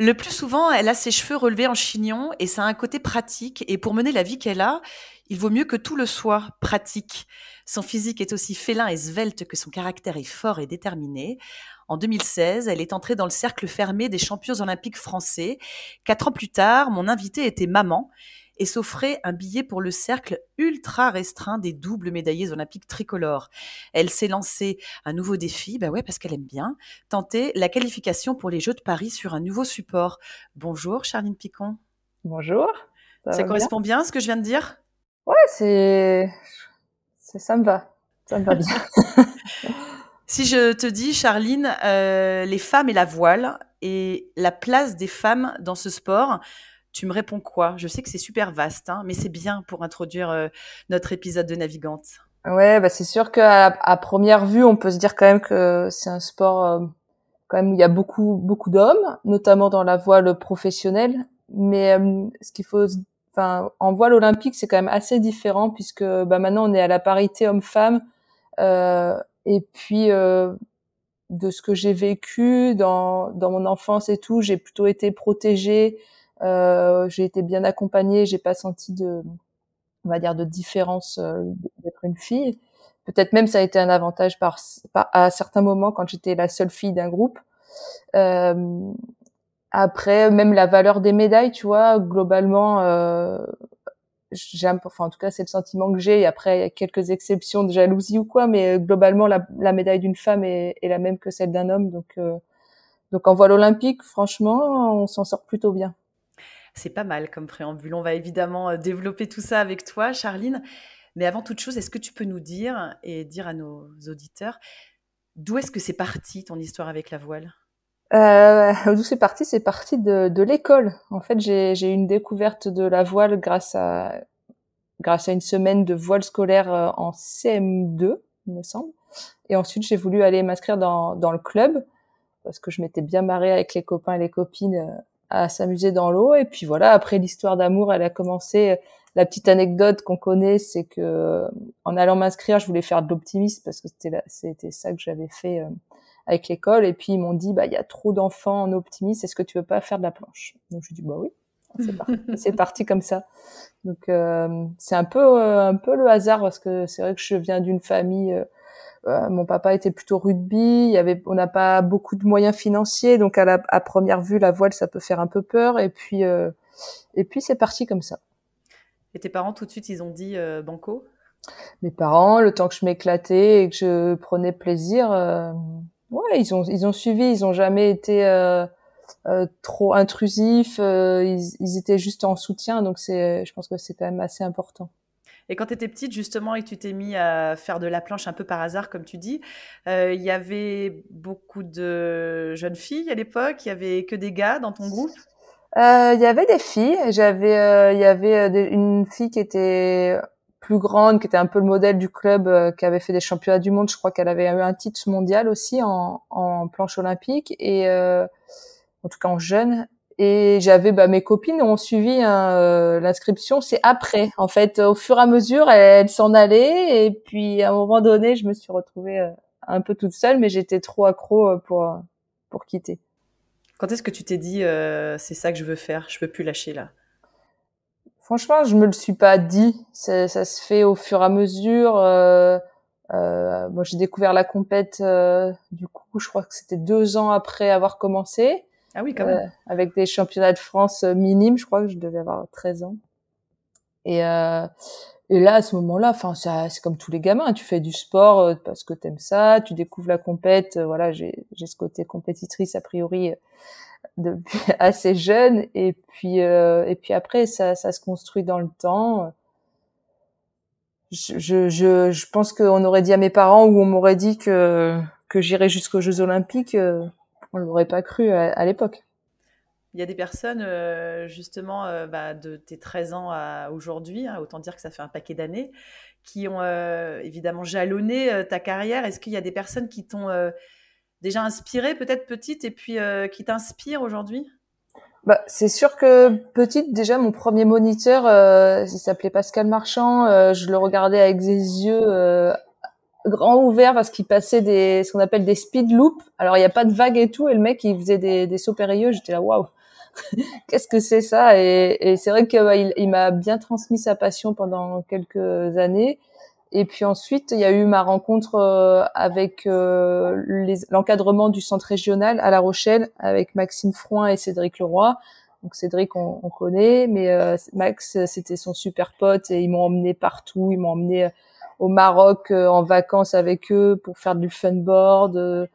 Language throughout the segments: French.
Le plus souvent, elle a ses cheveux relevés en chignon et ça a un côté pratique. Et pour mener la vie qu'elle a, il vaut mieux que tout le soit pratique. Son physique est aussi félin et svelte que son caractère est fort et déterminé. En 2016, elle est entrée dans le cercle fermé des champions olympiques français. Quatre ans plus tard, mon invitée était maman et s'offrait un billet pour le cercle ultra restreint des doubles médaillés olympiques tricolores. Elle s'est lancée un nouveau défi, bah ouais, parce qu'elle aime bien, tenter la qualification pour les Jeux de Paris sur un nouveau support. Bonjour Charline Picon. Bonjour. Ça, correspond bien. à ce que je viens de dire? Ouais, c'est... ça me va. Ça me va bien. si je te dis, Charline, euh, les femmes et la voile et la place des femmes dans ce sport, tu me réponds quoi? Je sais que c'est super vaste, hein, mais c'est bien pour introduire euh, notre épisode de Navigante. Ouais, bah c'est sûr qu'à à première vue, on peut se dire quand même que c'est un sport euh, quand même où il y a beaucoup beaucoup d'hommes, notamment dans la voile professionnelle. Mais euh, ce qu'il faut, enfin, en voile olympique, c'est quand même assez différent puisque bah, maintenant on est à la parité homme-femme. et puis de ce que j'ai vécu dans dans mon enfance et tout, j'ai plutôt été protégée j'ai été bien accompagnée, j'ai pas senti de, on va dire, de différence euh, d'être une fille. Peut-être même ça a été un avantage par, à certains moments quand j'étais la seule fille d'un groupe. Euh, après, même la valeur des médailles, tu vois, globalement, euh, j'aime, enfin en tout cas c'est le sentiment que j'ai. Après, il y a quelques exceptions de jalousie ou quoi, mais globalement la, la médaille d'une femme est, est, la même que celle d'un homme. Donc, euh, donc en voile olympique, franchement, on s'en sort plutôt bien. C'est pas mal comme préambule. On va évidemment euh, développer tout ça avec toi, Charline. Mais avant toute chose, est-ce que tu peux nous dire et dire à nos auditeurs d'où est-ce que c'est parti ton histoire avec la voile? Euh, D'où c'est parti? C'est parti de, de l'école. En fait, j'ai eu une découverte de la voile grâce à grâce à une semaine de voile scolaire euh, en CM2, il me semble. Et ensuite, j'ai voulu aller m'inscrire dans, dans le club parce que je m'étais bien marrée avec les copains et les copines euh, à s'amuser dans l'eau. Et puis voilà, après l'histoire d'amour, elle a commencé. La petite anecdote qu'on connaît, c'est que en allant m'inscrire, je voulais faire de l'optimisme parce que c'était c'était ça que j'avais fait euh, avec l'école. Et puis ils m'ont dit, bah il y a trop d'enfants en optimisme, est-ce que tu veux pas faire de la planche? Donc je dis bah oui, c'est parti, c'est parti comme ça. Donc euh, c'est un peu euh, un peu le hasard parce que c'est vrai que je viens d'une famille euh, mon papa était plutôt rugby. Il y avait, on n'a pas beaucoup de moyens financiers, donc à, la, à première vue, la voile, ça peut faire un peu peur. Et puis, euh, et puis c'est parti comme ça. Et tes parents tout de suite, ils ont dit euh, banco? Mes parents, le temps que je m'éclatais et que je prenais plaisir, ouais, ils ont, ils ont suivi. Ils ont jamais été trop intrusifs. Ils, ils, étaient juste en soutien, donc c'est, je pense que c'est quand même assez important. Et quand tu étais petite, justement, et que tu t'es mis à faire de la planche un peu par hasard, comme tu dis, euh, il y avait beaucoup de jeunes filles à l'époque? Il y avait que des gars dans ton groupe? Euh, Il y avait des filles. J'avais, euh, il y avait une fille qui était plus grande, qui était un peu le modèle du club, qui avait fait des championnats du monde. Je crois qu'elle avait eu un titre mondial aussi en, en planche olympique et en tout cas en jeune. Et j'avais bah, mes copines ont suivi hein, euh, l'inscription, c'est après. En fait, au fur et à mesure, elles s'en allaient et puis à un moment donné, je me suis retrouvée euh, un peu toute seule, mais j'étais trop accro euh, pour pour quitter. Quand est-ce que tu t'es dit c'est ça que je veux faire, je peux plus lâcher là? Franchement, je me le suis pas dit. Ça, ça se fait au fur et à mesure. Euh, moi, j'ai découvert la compète. du coup, je crois que c'était deux ans après avoir commencé. Ah oui, quand même. Euh, avec des championnats de France euh, minimes, je crois que je devais avoir 13 ans. Et, euh, et là, à ce moment-là, enfin, c'est comme tous les gamins. Tu fais du sport euh, parce que t'aimes ça, tu découvres la compète. Voilà, j'ai ce côté compétitrice a priori depuis assez jeune. Et puis, et puis après, ça, ça se construit dans le temps. Je, je, je, je pense qu'on aurait dit à mes parents ou on m'aurait dit que que j'irais jusqu'aux Jeux Olympiques on l'aurait pas cru à, l'époque. Il y a des personnes, euh, justement, euh, bah, de tes 13 ans à aujourd'hui, hein, autant dire que ça fait un paquet d'années, qui ont euh, évidemment jalonné ta carrière. Est-ce qu'il y a des personnes qui t'ont déjà inspiré, peut-être petite, et puis qui t'inspirent aujourd'hui? Bah, c'est sûr que petite, déjà, mon premier moniteur, il s'appelait Pascal Marchand. je le regardais avec des yeux grand ouvert parce qu'il passait des ce qu'on appelle des speed loops. Alors il n'y a pas de vagues et tout, et le mec il faisait des, des sauts périlleux. J'étais là waouh, qu'est-ce que c'est ça? Et, et c'est vrai qu'il il, m'a bien transmis sa passion pendant quelques années. Et puis ensuite il y a eu ma rencontre euh, avec euh, l'encadrement du centre régional à La Rochelle avec Maxime Froin et Cédric Leroy. Donc Cédric on, on connaît, mais euh, Max c'était son super pote et ils m'ont emmené partout, ils m'ont emmené au Maroc euh, en vacances avec eux pour faire du funboard. Euh,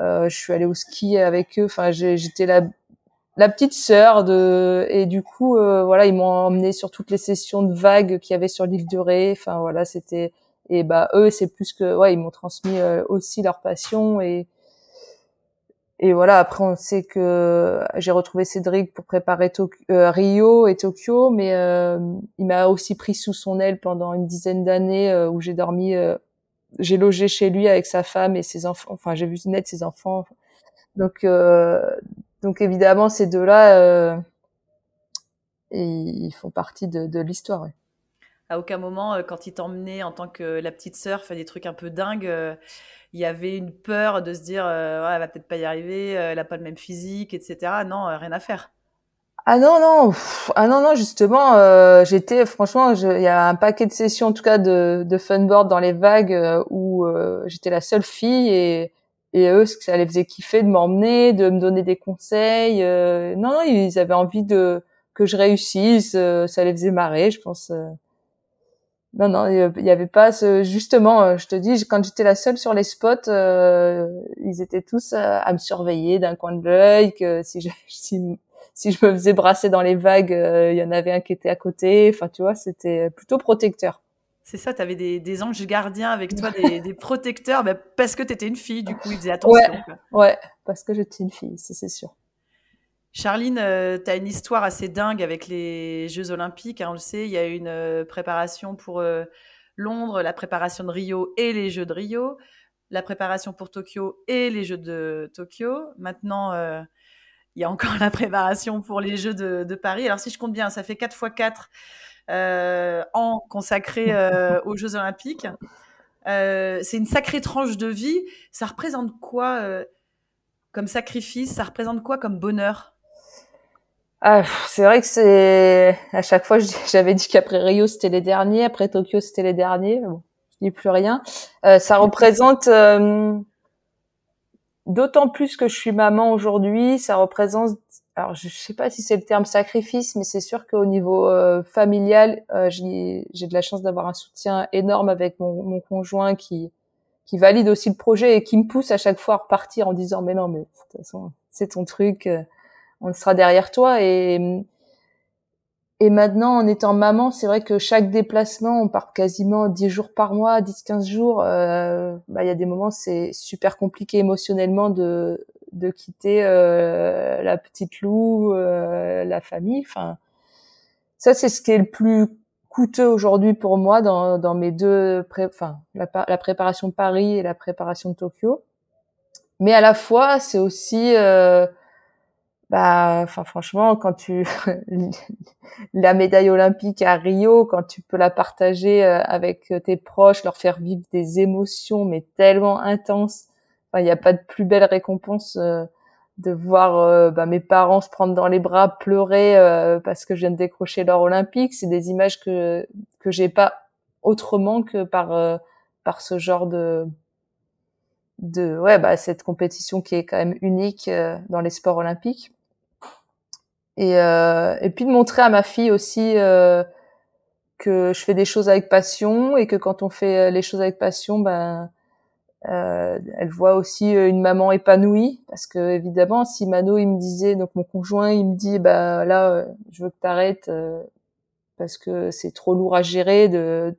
euh, je suis allée au ski avec eux. Enfin, j'étais la la petite sœur de et du coup voilà ils m'ont emmené sur toutes les sessions de vagues qu'il y avait sur l'île de Ré enfin voilà c'était et bah eux c'est plus que ouais ils m'ont transmis aussi leur passion et et voilà, après on sait que j'ai retrouvé Cédric pour préparer euh, Rio et Tokyo, mais euh, il m'a aussi pris sous son aile pendant une dizaine d'années euh, où j'ai dormi, j'ai logé chez lui avec sa femme et ses enfants. Enfin, j'ai vu naître ses enfants. Donc, donc évidemment, ces deux-là, ils font partie de, de l'histoire. À aucun moment, quand il t'emmenait en tant que la petite sœur, fait des trucs un peu dingues il y avait une peur de se dire, euh, elle va peut-être pas y arriver, euh, elle a pas le même physique, etc. Non, euh, rien à faire. Ah non non ah non non justement euh, j'étais franchement il y a un paquet de sessions en tout cas de, de funboard dans les vagues où j'étais la seule fille et et eux ça les faisait kiffer de m'emmener de me donner des conseils non non ils avaient envie de que je réussisse ça les faisait marrer je pense non, non, il y avait pas ce. Justement, euh, je te dis, quand j'étais la seule sur les spots, euh, ils étaient tous euh, à me surveiller d'un coin de l'œil. Que si je, si, si, je me faisais brasser dans les vagues, il y en avait un qui était à côté. Enfin, tu vois, c'était plutôt protecteur. C'est ça, tu avais des, des, anges gardiens avec toi, des, des protecteurs, bah, parce que tu étais une fille, du coup, ils faisaient attention. Ouais, ouais parce que j'étais une fille, c'est sûr. Charline, euh, tu as une histoire assez dingue avec les Jeux Olympiques. Hein, on le sait, il y a une euh, préparation pour euh, Londres, la préparation de Rio et les Jeux de Rio, la préparation pour Tokyo et les Jeux de Tokyo. Maintenant, il y a encore la préparation pour les Jeux de, Paris. Alors, si je compte bien, ça fait 4 x 4 ans consacrés aux Jeux Olympiques. C'est une sacrée tranche de vie. Ça représente quoi comme sacrifice? Ça représente quoi comme bonheur? Ah, c'est vrai que c'est à chaque fois j'avais dit qu'après Rio c'était les derniers, après Tokyo c'était les derniers. Bon, je dis plus rien. Euh, ça représente euh, d'autant plus que je suis maman aujourd'hui, ça représente. Alors je sais pas si c'est le terme sacrifice, mais c'est sûr qu'au niveau euh, familial, euh, j'ai de la chance d'avoir un soutien énorme avec mon, mon conjoint qui qui valide aussi le projet et qui me pousse à chaque fois à repartir en disant mais non mais de toute façon c'est ton truc on sera derrière toi et et maintenant, en étant maman, c'est vrai que chaque déplacement, on part quasiment 10 jours par mois, 10-15 jours. Euh, bah, il y a des moments, c'est super compliqué émotionnellement de de quitter euh, la petite Lou, euh, la famille. Enfin, ça c'est ce qui est le plus coûteux aujourd'hui pour moi dans, dans mes deux, pré enfin la, la, préparation de Paris et la préparation de Tokyo. Mais à la fois, c'est aussi euh, bah enfin franchement quand tu la médaille olympique à Rio quand tu peux la partager euh, avec tes proches leur faire vivre des émotions mais tellement intenses. Il n'y a pas de plus belle récompense euh, de voir euh, bah, mes parents se prendre dans les bras pleurer parce que je viens de décrocher l'or olympique. C'est des images que que j'ai pas autrement que par par ce genre de de ouais bah cette compétition qui est quand même unique dans les sports olympiques et, euh, et puis de montrer à ma fille aussi euh, que je fais des choses avec passion et que quand on fait euh, les choses avec passion, ben euh, elle voit aussi euh, une maman épanouie. Parce que évidemment si Mano il me disait donc mon conjoint il me dit bah là je veux que t'arrêtes parce que c'est trop lourd à gérer de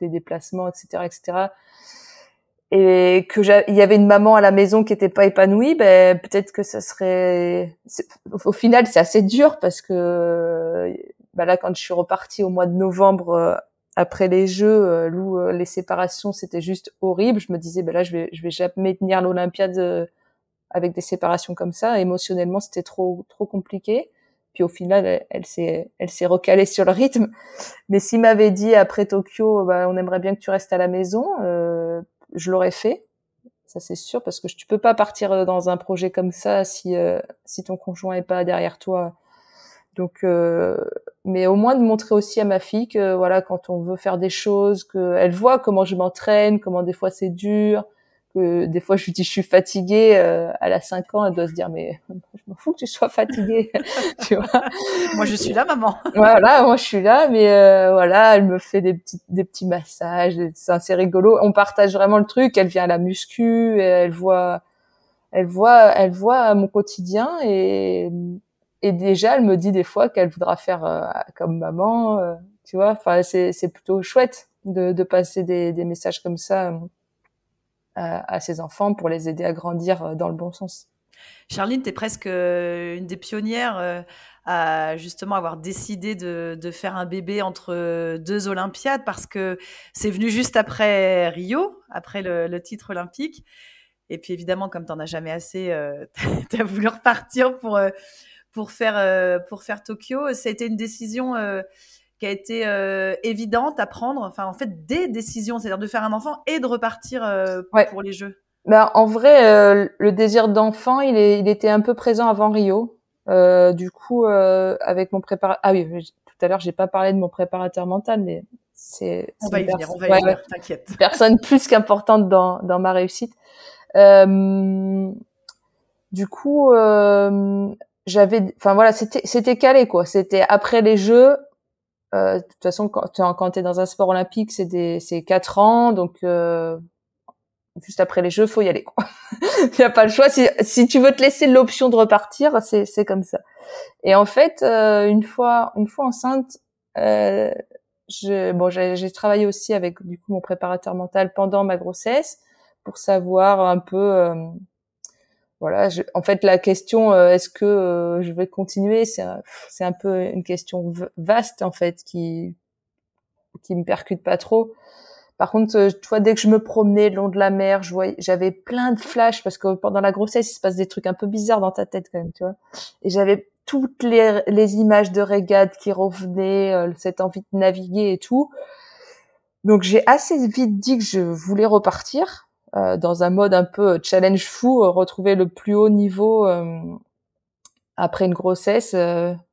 des déplacements etc etc et que il y avait une maman à la maison qui était pas épanouie, ben peut-être que ça serait. Au final, c'est assez dur parce que ben là, quand je suis repartie au mois de novembre euh, après les Jeux, euh, où euh, les séparations c'était juste horrible, je me disais ben là, je vais je vais jamais tenir l'Olympiade avec des séparations comme ça. Émotionnellement, c'était trop trop compliqué. Puis au final, elle, s'est elle s'est recalée sur le rythme. Mais s'il m'avait dit après Tokyo, ben, on aimerait bien que tu restes à la maison. Je l'aurais fait, ça c'est sûr, parce que tu peux pas partir euh, dans un projet comme ça si euh, si ton conjoint est pas derrière toi. Donc, euh, mais au moins de montrer aussi à ma fille que voilà, quand on veut faire des choses, qu'elle voit comment je m'entraîne, comment des fois c'est dur, des fois je lui dis je suis fatiguée, euh, elle a 5 ans, elle doit se dire mais je m'en fous que tu sois fatiguée, tu vois. Moi je suis là maman. voilà, moi je suis là mais euh, voilà, elle me fait des petits des petits massages, c'est assez rigolo. On partage vraiment le truc, elle vient à la muscu, elle voit elle voit elle voit mon quotidien et et déjà elle me dit des fois qu'elle voudra faire euh, comme maman, euh, tu vois. Enfin c'est c'est plutôt chouette de de passer des des messages comme ça à, ses enfants pour les aider à grandir euh, dans le bon sens. Charline, tu es presque euh, une des pionnières euh, à justement avoir décidé de, de, faire un bébé entre deux Olympiades parce que c'est venu juste après Rio, après le, titre olympique. Et puis évidemment, comme tu n'en as jamais assez, tu as voulu repartir pour, pour, faire, pour faire Tokyo. Ça a été une décision qui a été euh, évidente à prendre, enfin en fait des décisions, c'est-à-dire de faire un enfant et de repartir euh, pour les Jeux ben, En vrai, euh, le désir d'enfant, il, est, il était un peu présent avant Rio. du coup, avec mon préparateur... Ah oui, tout à l'heure, j'ai pas parlé de mon préparateur mental, mais c'est... On va y venir, on va y venir, t'inquiète. Personne plus qu'importante dans, dans ma réussite. du coup, j'avais... Enfin voilà, c'était calé, quoi. C'était après les Jeux, euh, de toute façon, quand, quand tu es dans un sport olympique, c'est des c'est quatre ans, donc euh, juste après les Jeux, faut y aller. Il n'y a pas le choix. Si, si tu veux te laisser l'option de repartir, c'est c'est comme ça. Et en fait, euh, une fois une fois enceinte, euh, je, bon, j'ai travaillé aussi avec du coup mon préparateur mental pendant ma grossesse pour savoir un peu euh, voilà, en fait, la question euh, est-ce que euh, je vais continuer, c'est c'est un peu une question vaste en fait qui qui me percute pas trop. Par contre, euh, tu vois, dès que je me promenais le long de la mer, je voyais, j'avais plein de flashs parce que pendant la grossesse, il se passe des trucs un peu bizarres dans ta tête quand même, tu vois. Et j'avais toutes les, les images de régates qui revenaient, cette envie de naviguer et tout. Donc j'ai assez vite dit que je voulais repartir. Euh, dans un mode un peu challenge fou, euh, retrouver le plus haut niveau euh, après une grossesse.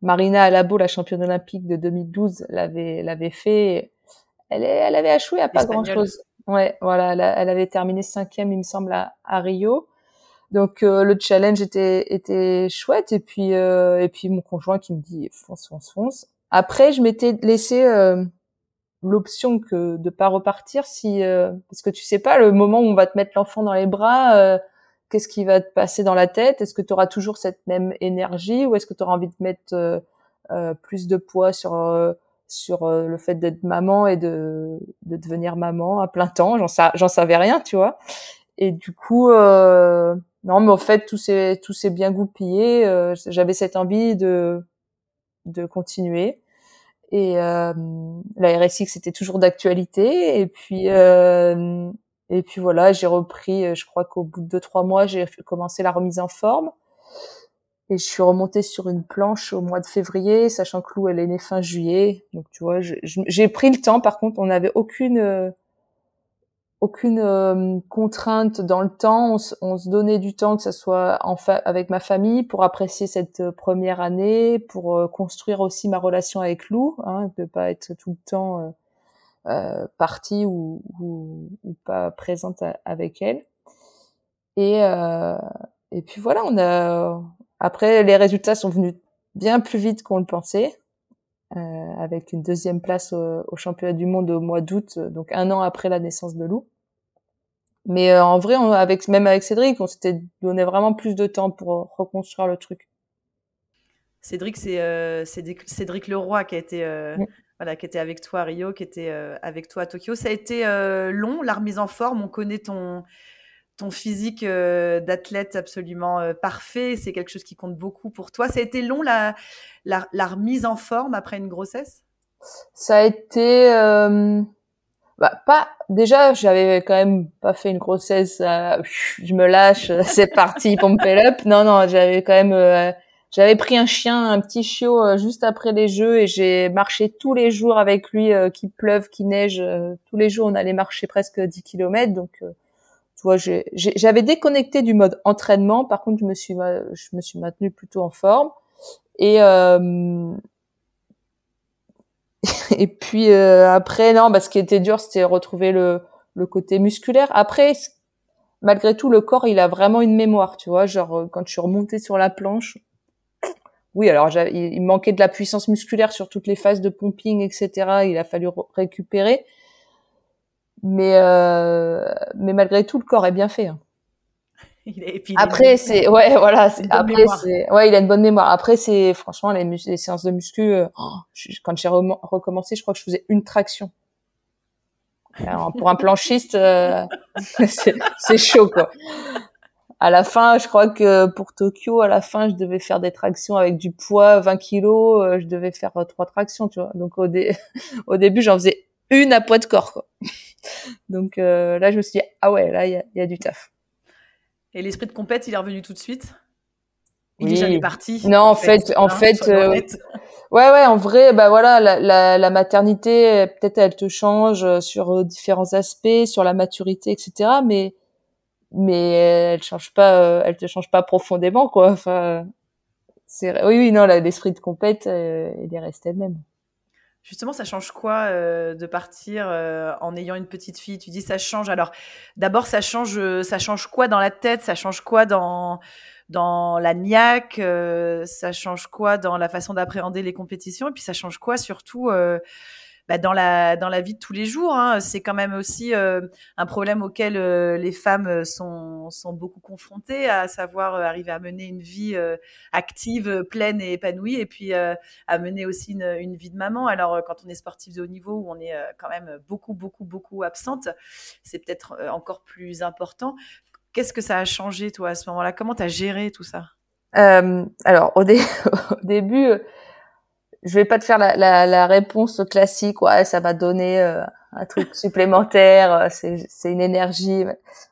Marina Alabo, la championne olympique de 2012, l'avait l'avait fait. Elle, elle avait échoué à pas grand chose. Ouais, voilà, elle, avait terminé cinquième, il me semble, à, Rio. Donc le challenge était était chouette et puis et puis mon conjoint qui me dit fonce fonce fonce. Après je m'étais laissé l'option que de pas repartir si euh, parce que tu sais pas le moment où on va te mettre l'enfant dans les bras euh, qu'est-ce qui va te passer dans la tête? Est-ce que tu auras toujours cette même énergie ou est-ce que tu auras envie de mettre euh, plus de poids sur sur le fait d'être maman et de de devenir maman à plein temps? J'en j'en savais rien tu vois? Et du coup non, mais au fait, tout s'est tout s'est bien goupillé. Euh, J'avais cette envie de de continuer. Et euh, la RSX était toujours d'actualité. Et puis euh, et puis voilà, j'ai repris. Je crois qu'au bout de deux trois mois, j'ai commencé la remise en forme. Et je suis remontée sur une planche au mois de février, sachant que Lou, elle est née fin juillet. Donc, tu vois, j'ai pris le temps. Par contre, on n'avait aucune euh, aucune euh, contrainte dans le temps. On, se donnait du temps, que ce soit avec ma famille, pour apprécier cette euh, première année, pour construire aussi ma relation avec Lou, hein, de pas être tout le temps euh, partie ou, pas présente avec elle. Et et puis voilà, on a après, les résultats sont venus bien plus vite qu'on le pensait, euh, avec une deuxième place au, championnat du monde au mois d'août, donc un an après la naissance de Lou. Mais euh, en vrai, on, avec même avec Cédric, on s'était donné vraiment plus de temps pour reconstruire le truc. Cédric, c'est euh, Cédric Leroy qui a été voilà, qui était avec toi à Rio, qui était avec toi à Tokyo. Ça a été long, la remise en forme. On connaît ton ton physique euh, d'athlète absolument euh, parfait, c'est quelque chose qui compte beaucoup pour toi. Ça a été long la, la, remise en forme après une grossesse? Ça a été euh, bah, pas déjà j'avais quand même pas fait une grossesse je me lâche c'est parti pump it up non non j'avais quand même j'avais pris un chien un petit chiot juste après les jeux et j'ai marché tous les jours avec lui qu'il pleuve qu'il neige tous les jours on allait marcher presque 10 km donc tu vois, j'avais déconnecté du mode entraînement. Par contre, je me suis, je me suis maintenue plutôt en forme. Et euh, et puis euh, après, non, bah, ce qui était dur, c'était retrouver le, le côté musculaire. Après, malgré tout, le corps, il a vraiment une mémoire, tu vois. Genre, euh, quand je suis remontée sur la planche, oui, alors il manquait de la puissance musculaire sur toutes les phases de pumping, etc. Il a fallu récupérer mais euh, mais malgré tout le corps est bien fait. Hein. après c'est ouais voilà après c'est ouais il a une bonne mémoire. Après c'est franchement les, les, séances de muscu euh, oh, quand j'ai recommencé je crois que je faisais une traction. Alors, pour un planchiste euh, c'est chaud quoi. À la fin je crois que pour Tokyo à la fin je devais faire des tractions avec du poids 20 kilos euh, je devais faire trois tractions tu vois. Donc au, dé au début j'en faisais une à poids de corps quoi donc euh, là, je me suis dit, ah ouais, là, il y a, du taf. Et l'esprit de compète, il est revenu tout de suite? Il est jamais parti? Non, en fait, en fait, euh, ouais, ouais, en vrai, bah voilà, la, la, maternité, peut-être elle te change euh, sur différents aspects, sur la maturité, etc. Mais mais elle change pas, elle te change pas profondément, quoi. Enfin, c'est oui, oui, non, l'esprit de compète, il est resté le même. Justement, ça change quoi euh, de partir euh, en ayant une petite fille? Tu dis ça change. Alors, d'abord, ça change, euh, ça change quoi dans la tête? Ça change quoi dans dans la niaque Ça change quoi dans la façon d'appréhender les compétitions? Et puis, ça change quoi surtout bah, dans, la, dans la vie de tous les jours. Hein. C'est quand même aussi euh, un problème auquel euh, les femmes euh, sont, sont beaucoup confrontées, à savoir arriver à mener une vie active, pleine et épanouie, et puis à mener aussi une, une, vie de maman. Alors, quand on est sportif de haut niveau, où on est quand même beaucoup, beaucoup, beaucoup absente, c'est peut-être encore plus important. Qu'est-ce que ça a changé, toi, à ce moment-là? Comment tu as géré tout ça? Alors, au, au début je vais pas te faire la, la, la réponse classique, ouais, ça va donner euh, un truc supplémentaire, euh, c'est, c'est une énergie.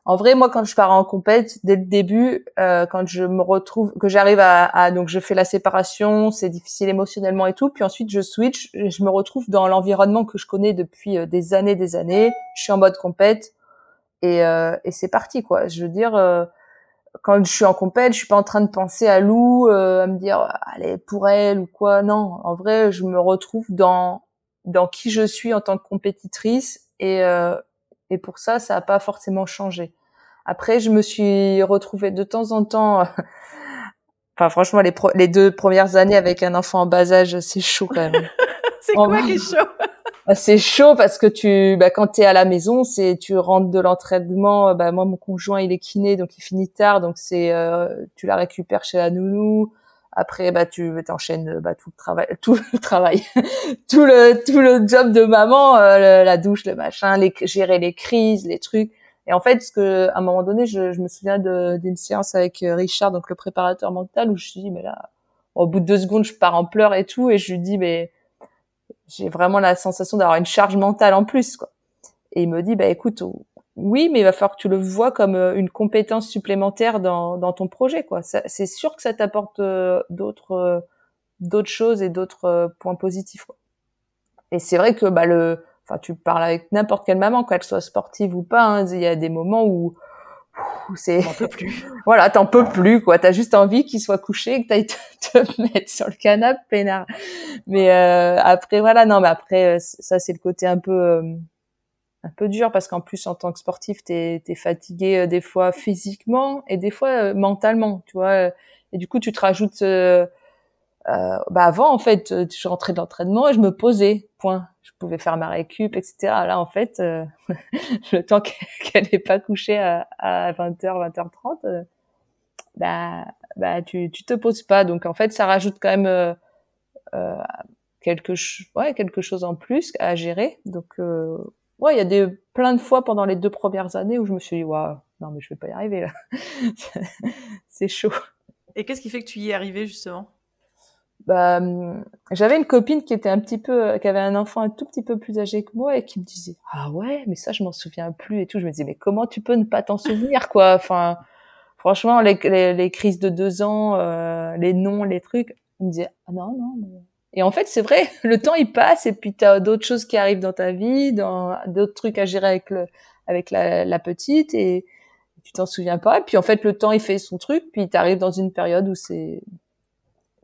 En vrai, moi, quand je pars en compète, dès le début, euh, quand je me retrouve, que j'arrive à, à, donc je fais la séparation, c'est difficile émotionnellement et tout, puis ensuite je switch, je me retrouve dans l'environnement que je connais depuis des années, des années. Je suis en mode compète et, et c'est parti, quoi. Je veux dire quand je suis en compète, je suis pas en train de penser à Lou, euh, à me dire allez pour elle ou quoi. Non, en vrai, je me retrouve dans dans qui je suis en tant que compétitrice et euh, et pour ça, ça a pas forcément changé. Après, je me suis retrouvée de temps en temps. enfin, franchement, les les deux premières années avec un enfant en bas âge, c'est chaud quand même. c'est quoi qui est chaud c'est chaud parce que tu, bah, quand t'es à la maison, c'est tu rentres de l'entraînement. Bah, moi, mon conjoint, il est kiné, donc il finit tard, donc c'est euh, tu la récupères chez la nounou. Après, bah, tu t'enchaînes bah, tout le travail, tout le travail, tout le tout le job de maman, euh, la douche, le machin, les, gérer les crises, les trucs. Et en fait, ce que, à un moment donné, je, je me souviens d'une séance avec euh, Richard, donc le préparateur mental, où je me suis dit, mais là, au bout de deux secondes, je pars en pleurs et tout, et je lui dis, mais j'ai vraiment la sensation d'avoir une charge mentale en plus, quoi. Et il me dit, bah écoute, oui, mais il va falloir que tu le vois comme euh, une compétence supplémentaire dans, dans ton projet, quoi. C'est sûr que ça t'apporte euh, d'autres d'autres choses et d'autres points positifs. Et c'est vrai que bah le enfin tu parles avec n'importe quelle maman qu'elle soit sportive ou pas hein, il y a des moments où, c'est t'en peux plus. Voilà t'en peux plus quoi. T'as juste envie qu'il soit couché que t'ailles te, te mettre sur le canapé peinard. Mais euh, après voilà non mais après euh, ça c'est le côté un peu euh, un peu dur parce qu'en plus en tant que sportif t'es es fatigué des fois physiquement et des fois mentalement tu vois et du coup tu te rajoutes euh, bah avant en fait euh, je rentrais de l'entraînement et je me posais point. Je pouvais faire ma récup etc là en fait euh, le temps qu'elle n'est pas couchée à, à 20h 20h30 bah bah tu tu te poses pas. Donc en fait ça rajoute quand même quelque ouais quelque chose en plus à gérer. Donc ouais il y a plein de fois pendant les deux premières années où je me suis dit waouh non mais je vais pas y arriver là. C'est chaud. Et qu'est-ce qui fait que tu y es arrivé justement? Bah, hum, j'avais une copine qui était un petit peu, qui avait un enfant un tout petit peu plus âgé que moi et qui me disait ah ouais mais ça je m'en souviens plus et tout. Je me disais mais comment tu peux ne pas t'en souvenir quoi? Enfin franchement les, les, crises de deux ans, euh, les noms, les trucs. Elle me disait ah non non. Et en fait c'est vrai, le temps il passe et puis t'as d'autres choses qui arrivent dans ta vie, d'autres trucs à gérer avec le avec la, la petite et tu t'en souviens pas. Et puis en fait le temps il fait son truc puis t'arrives dans une période où c'est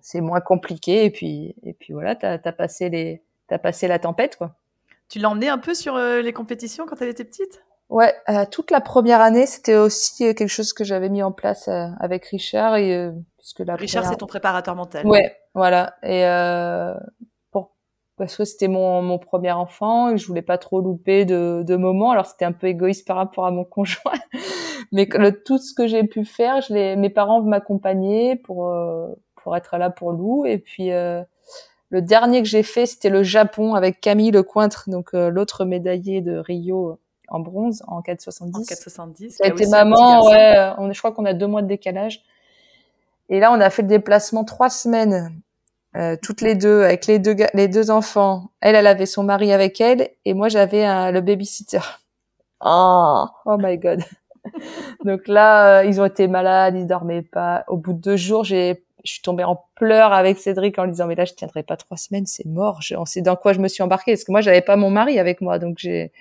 c'est moins compliqué et puis et puis voilà, t'as as passé les t'as passé la tempête quoi. Tu l'as emmenée un peu sur euh, les compétitions quand elle était petite? Ouais, euh, toute la première année, c'était aussi euh, quelque chose que j'avais mis en place avec Richard et puisque la Richard, c'est ton préparateur mental. Ouais, voilà. Et pour parce que c'était mon, mon premier enfant et je voulais pas trop louper de, de moments. Alors c'était un peu égoïste par rapport à mon conjoint, mais le, tout ce que j'ai pu faire, je mes parents m'accompagnaient pour pour être là pour Lou. Et puis euh, le dernier que j'ai fait, c'était le Japon avec Camille Lecointre, donc euh, l'autre médaillé de Rio en bronze en 4,70. En 4,70. Ça a été maman, ouais. On, je crois qu'on a deux mois de décalage. Et là, on a fait le déplacement trois semaines, euh, toutes les deux, avec les deux, les deux enfants. Elle, elle avait son mari avec elle, et moi, j'avais le babysitter. Oh, oh my god. Donc là, ils ont été malades, ils dormaient pas. Au bout de deux jours, j'ai je suis tombée en pleurs avec Cédric en lui disant mais là je tiendrai pas trois semaines, c'est mort. Je, on sait dans quoi je me suis embarquée parce que moi j'avais pas mon mari avec moi, donc j'ai,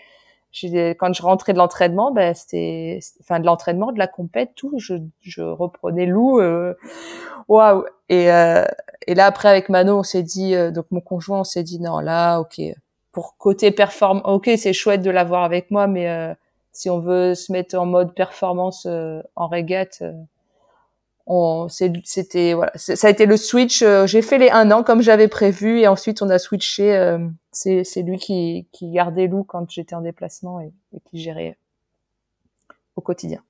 quand je rentrais de l'entraînement, ben c'était, enfin de l'entraînement, de la compète, tout, je, je reprenais Lou, euh, waouh. Et euh, et là après avec Mano, on s'est dit, euh, donc mon conjoint, on s'est dit non là, ok, pour côté performance, ok c'est chouette de l'avoir avec moi, mais si on veut se mettre en mode performance en régate c'était voilà, ça a été le switch. Euh, j'ai fait les un an comme j'avais prévu et ensuite on a switché. Euh, c'est c'est lui qui qui gardait Lou quand j'étais en déplacement et, qui gérait au quotidien.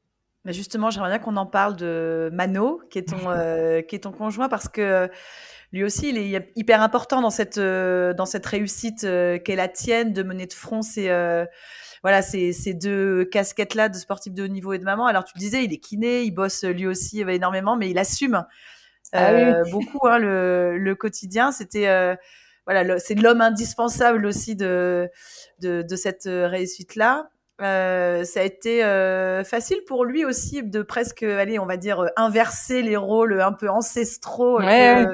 Mais justement, j'aimerais bien qu'on en parle de Mano, qui est ton euh, qui est ton conjoint, parce que lui aussi, il est hyper important dans cette dans cette réussite qu'est la tienne de mener de front ces voilà, ces, ces deux casquettes-là de sportif de haut niveau et de maman. Alors, tu le disais, il est kiné, il bosse lui aussi énormément, mais il assume ah euh, beaucoup hein, le, le, quotidien. C'était euh, voilà, c'est l'homme indispensable aussi de, de, de cette réussite-là. Euh, ça a été euh, facile pour lui aussi de presque, allez, on va dire, inverser les rôles un peu ancestraux. Ouais,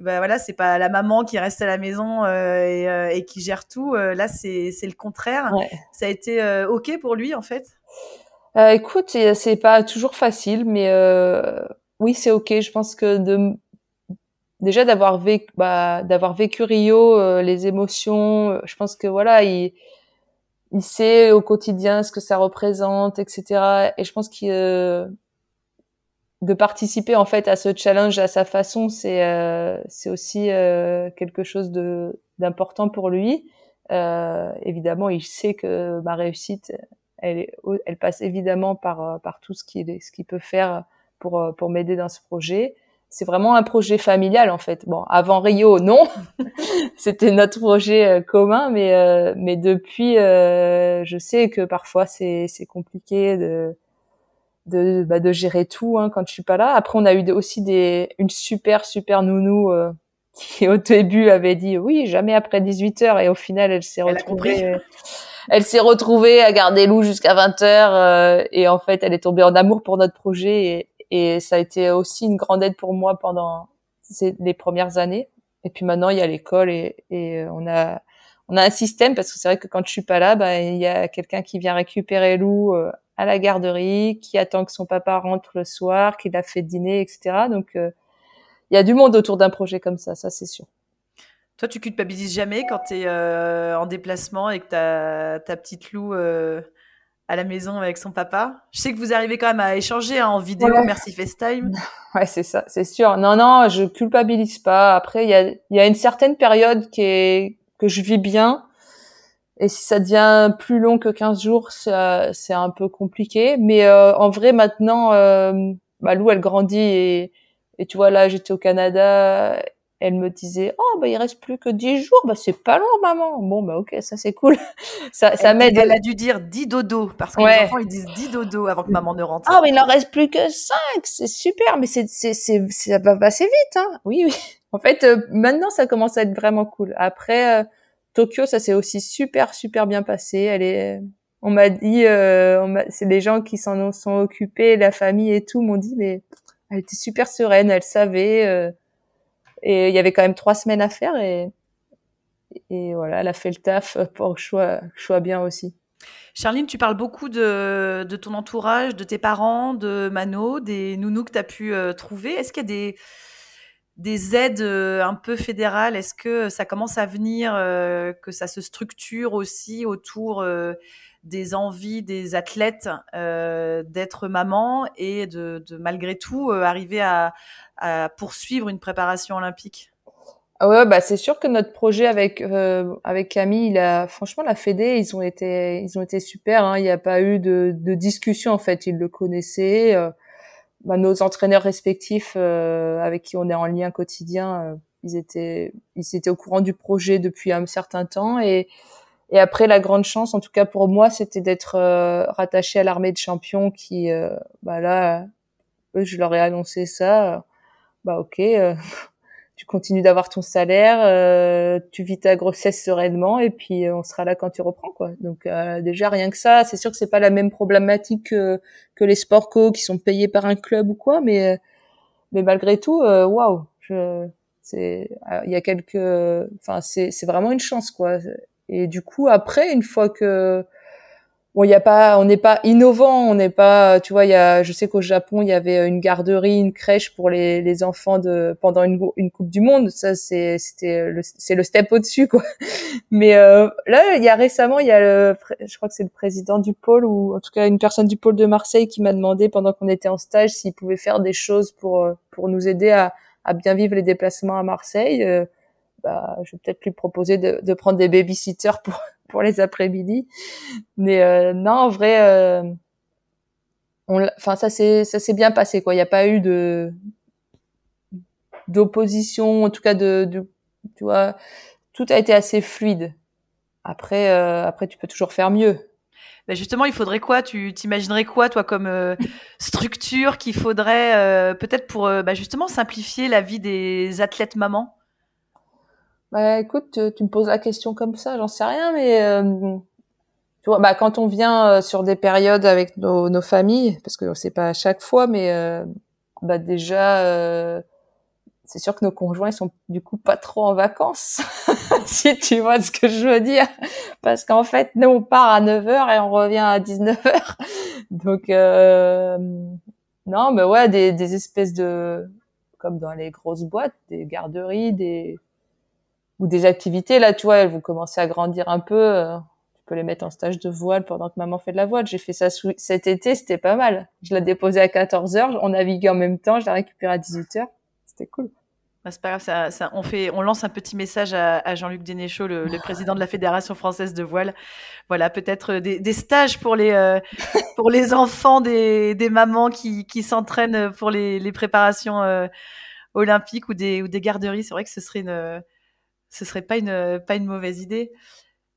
bah voilà, c'est pas la maman qui reste à la maison euh, et, euh, et, qui gère tout. Euh, là, c'est c'est le contraire. Ça a été ok pour lui en fait? écoute, c'est pas toujours facile, mais oui, c'est ok. Je pense que de déjà d'avoir vécu bah, d'avoir vécu Rio, les émotions, je pense que voilà, il il sait au quotidien ce que ça représente, etc. Et je pense qu'il de participer en fait à ce challenge à sa façon, c'est euh, c'est aussi euh, quelque chose de d'important pour lui. Euh, évidemment, il sait que ma réussite, elle, elle passe évidemment par par tout ce qu'il ce qu'il peut faire pour pour m'aider dans ce projet. c'est vraiment un projet familial en fait. Bon, avant Rio, non, c'était notre projet euh, commun, mais euh, mais depuis, euh, je sais que parfois c'est c'est compliqué de de bah, de gérer tout hein, quand je suis pas là. Après, on a eu aussi des une super super nounou qui au début avait dit oui jamais après 18 heures et au final elle s'est retrouvée elle s'est retrouvée à garder Lou jusqu'à 20 heures et en fait elle est tombée en amour pour notre projet et, et ça a été aussi une grande aide pour moi pendant les premières années. Et puis maintenant, il y a l'école et, et on a on a un système parce que c'est vrai que quand je suis pas là, bah, il y a quelqu'un qui vient récupérer Lou euh, à la garderie, qui attend que son papa rentre le soir, qu'il a fait dîner, etc. Donc euh, il y a du monde autour d'un projet comme ça, ça c'est sûr. Toi, tu culpabilises jamais quand tu es euh, en déplacement et que ta, ta petite Lou à la maison avec son papa? Je sais que vous arrivez quand même à échanger hein, en vidéo, merci FaceTime. Ouais, c'est ça, c'est sûr. Non, non, je culpabilise pas. Après, il y a, y a une certaine période qui est, que je vis bien. Et si ça devient plus long que 15 jours, c'est un peu compliqué. Mais euh, en vrai, maintenant, euh, bah, Lou, elle grandit et, et tu vois, là, j'étais au Canada elle me disait oh bah il reste plus que 10 jours. Bah c'est pas long maman bon bah ok ça c'est cool. Ça ça m'aide. elle a dû dire 10 dodo parce que les enfants ils disent 10 dodo avant que maman ne rentre. Ah mais il en reste plus que 5 c'est super mais c'est c'est c'est ça va passer vite hein. Oui oui en fait euh, maintenant ça commence à être vraiment cool après euh, Tokyo ça s'est aussi super super bien passé elle est on m'a dit euh, c'est les gens qui s'en sont occupés la famille et tout m'ont dit mais elle était super sereine elle savait euh, et il y avait quand même trois semaines à faire et, et voilà, elle a fait le taf pour que je sois, je sois bien aussi. Charline, tu parles beaucoup de, de, ton entourage, de tes parents, de Mano, des nounous que tu as pu euh, trouver. Est-ce qu'il y a des, des aides euh, un peu fédérales? Est-ce que ça commence à venir, euh, que ça se structure aussi autour des envies des athlètes d'être maman et de, de malgré tout arriver à, à poursuivre une préparation olympique? Ah ouais, bah c'est sûr que notre projet avec euh, avec Camille, il a franchement la Fédé, ils ont été ils ont été super. Hein. Il n'y a pas eu de, de discussion en fait, ils le connaissaient. Euh, bah, nos entraîneurs respectifs euh, avec qui on est en lien quotidien, euh, ils étaient ils étaient au courant du projet depuis un certain temps. Et et après la grande chance, en tout cas pour moi, c'était d'être euh, rattaché à l'armée de champions qui bah là, eux, je leur ai annoncé ça. Bah ok, euh, tu continues d'avoir ton salaire, euh, tu vis ta grossesse sereinement et puis euh, on sera là quand tu reprends quoi. Donc déjà rien que ça, c'est sûr que c'est pas la même problématique que, que les sports co qui sont payés par un club ou quoi, mais mais malgré tout, waouh, wow, c'est il y a quelques, enfin c'est c'est vraiment une chance quoi. Et du coup après une fois que bon y a pas on n'est pas innovant on n'est pas tu vois y a je sais qu'au Japon il y avait une garderie une crèche pour les, enfants de pendant une, coupe du monde. Ça c'est c'était le step au dessus quoi. Mais euh, là il y a récemment il y a le je crois que c'est le président du pôle ou en tout cas une personne du pôle de Marseille qui m'a demandé pendant qu'on était en stage s'il pouvait faire des choses pour euh, pour nous aider à à bien vivre les déplacements à Marseille euh, bah, je vais peut-être lui proposer de, de prendre des babysitters pour pour les après-midi. Mais euh, non, en vrai, euh, enfin ça s'est ça s'est bien passé quoi. Il n'y a pas eu de d'opposition, en tout cas de, de, tu vois, tout a été assez fluide. Après, euh, après tu peux toujours faire mieux. Ben justement, il faudrait quoi? Tu t'imaginerais quoi, toi, comme euh, structure qu'il faudrait euh, peut-être pour bah, justement simplifier la vie des athlètes mamans? Bah écoute, tu, me poses la question comme ça, j'en sais rien, mais euh, tu vois, bah quand on vient euh, sur des périodes avec nos, nos familles, parce que c'est pas à chaque fois, mais euh, bah déjà, euh, c'est sûr que nos conjoints ils sont du coup pas trop en vacances, si tu vois ce que je veux dire, parce qu'en fait nous on part à 9h et on revient à 19h, donc non, mais ouais, des, des espèces de comme dans les grosses boîtes, des garderies, des ou des activités. Là, tu vois, elles vont commencer à grandir un peu. Euh, tu peux les mettre en stage de voile pendant que maman fait de la voile. J'ai fait ça cet été, c'était pas mal. Je l'ai déposé à 14 heures, on naviguait en même temps, je l'ai récupéré à 18 heures. C'était cool. Bah, c'est pas grave, ça, ça, on, fait, on lance un petit message à, Jean-Luc Dénéchaud, le, président de la Fédération française de voile. Voilà, peut-être des, des, stages pour les, euh, pour les enfants des, des mamans qui, qui s'entraînent pour les, les préparations euh, olympiques ou des, ou des garderies. C'est vrai que ce serait une, ce serait pas une, pas une mauvaise idée.